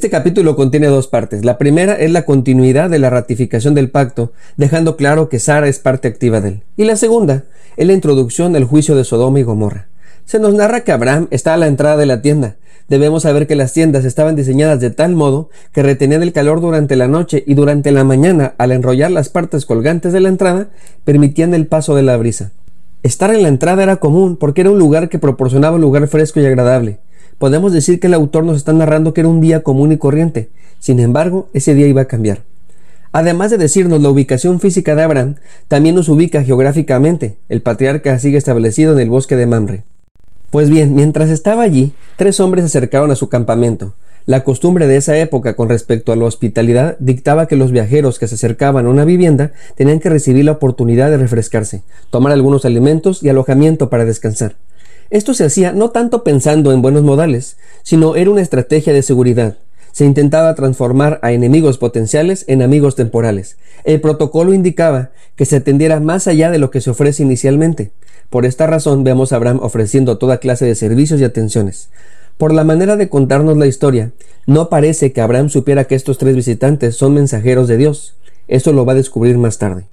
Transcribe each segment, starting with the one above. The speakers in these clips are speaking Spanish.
Este capítulo contiene dos partes. La primera es la continuidad de la ratificación del pacto, dejando claro que Sara es parte activa de él. Y la segunda es la introducción del juicio de Sodoma y Gomorra. Se nos narra que Abraham está a la entrada de la tienda. Debemos saber que las tiendas estaban diseñadas de tal modo que retenían el calor durante la noche y durante la mañana, al enrollar las partes colgantes de la entrada, permitían el paso de la brisa. Estar en la entrada era común porque era un lugar que proporcionaba un lugar fresco y agradable podemos decir que el autor nos está narrando que era un día común y corriente. Sin embargo, ese día iba a cambiar. Además de decirnos la ubicación física de Abraham, también nos ubica geográficamente. El patriarca sigue establecido en el bosque de Mamre. Pues bien, mientras estaba allí, tres hombres se acercaron a su campamento. La costumbre de esa época con respecto a la hospitalidad dictaba que los viajeros que se acercaban a una vivienda tenían que recibir la oportunidad de refrescarse, tomar algunos alimentos y alojamiento para descansar. Esto se hacía no tanto pensando en buenos modales, sino era una estrategia de seguridad. Se intentaba transformar a enemigos potenciales en amigos temporales. El protocolo indicaba que se atendiera más allá de lo que se ofrece inicialmente. Por esta razón vemos a Abraham ofreciendo toda clase de servicios y atenciones. Por la manera de contarnos la historia, no parece que Abraham supiera que estos tres visitantes son mensajeros de Dios. Esto lo va a descubrir más tarde.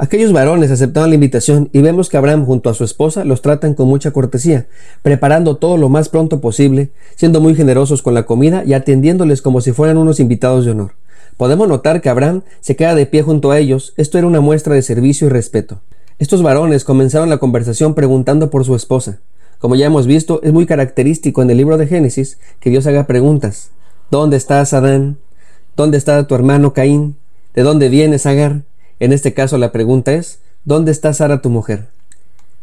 Aquellos varones aceptaron la invitación y vemos que Abraham junto a su esposa los tratan con mucha cortesía, preparando todo lo más pronto posible, siendo muy generosos con la comida y atendiéndoles como si fueran unos invitados de honor. Podemos notar que Abraham se queda de pie junto a ellos, esto era una muestra de servicio y respeto. Estos varones comenzaron la conversación preguntando por su esposa. Como ya hemos visto, es muy característico en el libro de Génesis que Dios haga preguntas. ¿Dónde estás, Adán? ¿Dónde está tu hermano Caín? ¿De dónde vienes, Agar? En este caso la pregunta es, ¿dónde está Sara tu mujer?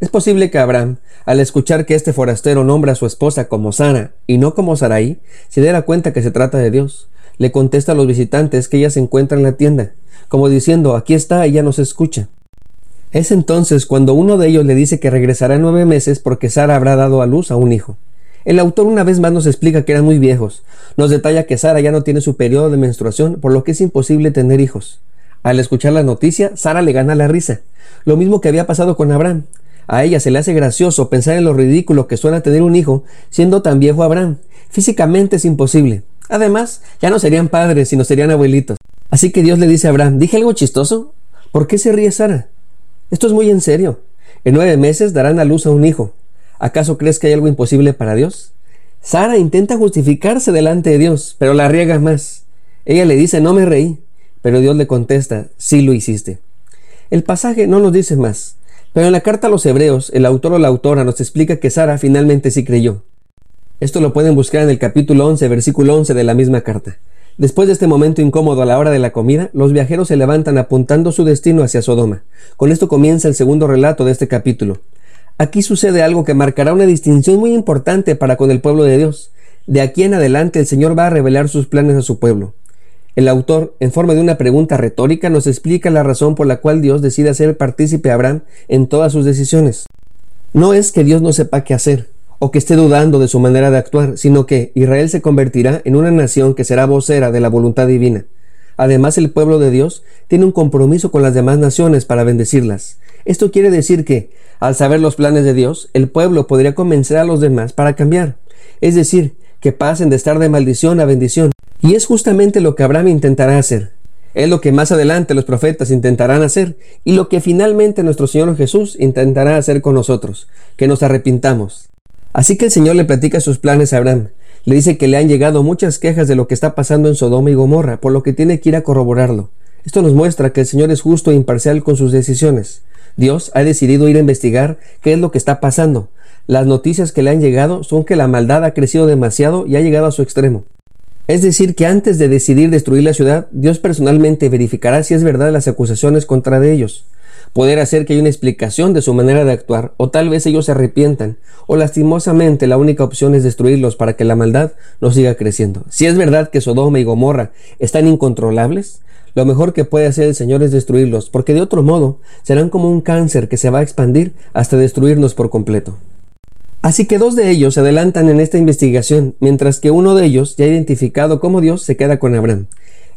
Es posible que Abraham, al escuchar que este forastero nombra a su esposa como Sara y no como Sarai, se diera cuenta que se trata de Dios. Le contesta a los visitantes que ella se encuentra en la tienda, como diciendo, aquí está, ella nos escucha. Es entonces cuando uno de ellos le dice que regresará en nueve meses porque Sara habrá dado a luz a un hijo. El autor una vez más nos explica que eran muy viejos. Nos detalla que Sara ya no tiene su periodo de menstruación, por lo que es imposible tener hijos. Al escuchar la noticia, Sara le gana la risa. Lo mismo que había pasado con Abraham. A ella se le hace gracioso pensar en lo ridículo que suena tener un hijo siendo tan viejo Abraham. Físicamente es imposible. Además, ya no serían padres, sino serían abuelitos. Así que Dios le dice a Abraham, ¿dije algo chistoso? ¿Por qué se ríe Sara? Esto es muy en serio. En nueve meses darán a luz a un hijo. ¿Acaso crees que hay algo imposible para Dios? Sara intenta justificarse delante de Dios, pero la riega más. Ella le dice, no me reí. Pero Dios le contesta, sí lo hiciste. El pasaje no nos dice más, pero en la carta a los hebreos, el autor o la autora nos explica que Sara finalmente sí creyó. Esto lo pueden buscar en el capítulo 11, versículo 11 de la misma carta. Después de este momento incómodo a la hora de la comida, los viajeros se levantan apuntando su destino hacia Sodoma. Con esto comienza el segundo relato de este capítulo. Aquí sucede algo que marcará una distinción muy importante para con el pueblo de Dios. De aquí en adelante el Señor va a revelar sus planes a su pueblo. El autor, en forma de una pregunta retórica, nos explica la razón por la cual Dios decide hacer partícipe a Abraham en todas sus decisiones. No es que Dios no sepa qué hacer, o que esté dudando de su manera de actuar, sino que Israel se convertirá en una nación que será vocera de la voluntad divina. Además, el pueblo de Dios tiene un compromiso con las demás naciones para bendecirlas. Esto quiere decir que, al saber los planes de Dios, el pueblo podría convencer a los demás para cambiar. Es decir, que pasen de estar de maldición a bendición. Y es justamente lo que Abraham intentará hacer. Es lo que más adelante los profetas intentarán hacer y lo que finalmente nuestro Señor Jesús intentará hacer con nosotros, que nos arrepintamos. Así que el Señor le platica sus planes a Abraham. Le dice que le han llegado muchas quejas de lo que está pasando en Sodoma y Gomorra, por lo que tiene que ir a corroborarlo. Esto nos muestra que el Señor es justo e imparcial con sus decisiones. Dios ha decidido ir a investigar qué es lo que está pasando. Las noticias que le han llegado son que la maldad ha crecido demasiado y ha llegado a su extremo. Es decir, que antes de decidir destruir la ciudad, Dios personalmente verificará si es verdad las acusaciones contra de ellos. Poder hacer que haya una explicación de su manera de actuar, o tal vez ellos se arrepientan, o lastimosamente la única opción es destruirlos para que la maldad no siga creciendo. Si es verdad que Sodoma y Gomorra están incontrolables, lo mejor que puede hacer el Señor es destruirlos, porque de otro modo serán como un cáncer que se va a expandir hasta destruirnos por completo. Así que dos de ellos se adelantan en esta investigación, mientras que uno de ellos, ya identificado como Dios, se queda con Abraham.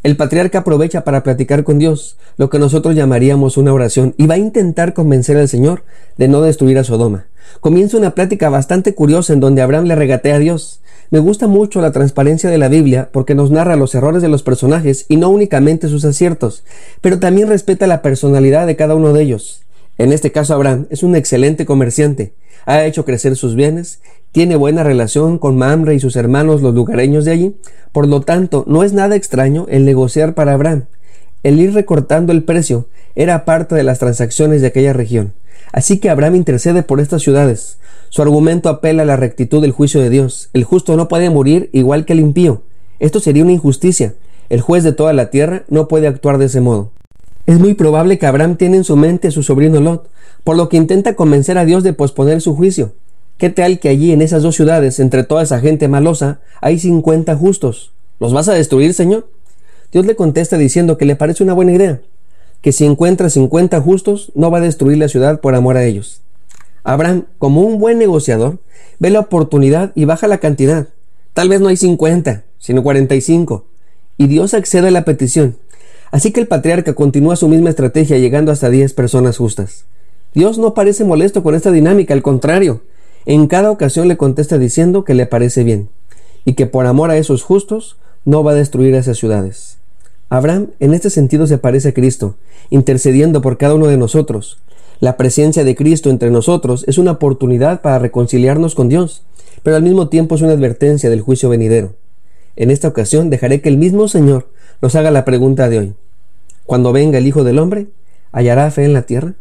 El patriarca aprovecha para platicar con Dios, lo que nosotros llamaríamos una oración, y va a intentar convencer al Señor de no destruir a Sodoma. Comienza una plática bastante curiosa en donde Abraham le regatea a Dios. Me gusta mucho la transparencia de la Biblia porque nos narra los errores de los personajes y no únicamente sus aciertos, pero también respeta la personalidad de cada uno de ellos. En este caso Abraham es un excelente comerciante, ha hecho crecer sus bienes, tiene buena relación con Mamre y sus hermanos los lugareños de allí, por lo tanto no es nada extraño el negociar para Abraham. El ir recortando el precio era parte de las transacciones de aquella región. Así que Abraham intercede por estas ciudades. Su argumento apela a la rectitud del juicio de Dios. El justo no puede morir igual que el impío. Esto sería una injusticia. El juez de toda la tierra no puede actuar de ese modo. Es muy probable que Abraham tiene en su mente a su sobrino Lot, por lo que intenta convencer a Dios de posponer su juicio. ¿Qué tal que allí en esas dos ciudades, entre toda esa gente malosa, hay cincuenta justos? ¿Los vas a destruir, Señor? Dios le contesta diciendo que le parece una buena idea, que si encuentra cincuenta justos, no va a destruir la ciudad por amor a ellos. Abraham, como un buen negociador, ve la oportunidad y baja la cantidad. Tal vez no hay cincuenta, sino cuarenta y cinco. Y Dios accede a la petición Así que el patriarca continúa su misma estrategia llegando hasta 10 personas justas. Dios no parece molesto con esta dinámica, al contrario, en cada ocasión le contesta diciendo que le parece bien y que por amor a esos justos no va a destruir esas ciudades. Abraham en este sentido se parece a Cristo, intercediendo por cada uno de nosotros. La presencia de Cristo entre nosotros es una oportunidad para reconciliarnos con Dios, pero al mismo tiempo es una advertencia del juicio venidero. En esta ocasión dejaré que el mismo Señor nos haga la pregunta de hoy. Cuando venga el Hijo del Hombre, ¿hallará fe en la tierra?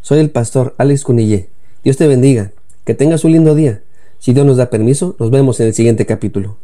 Soy el pastor Alex Cunillé. Dios te bendiga. Que tengas un lindo día. Si Dios nos da permiso, nos vemos en el siguiente capítulo.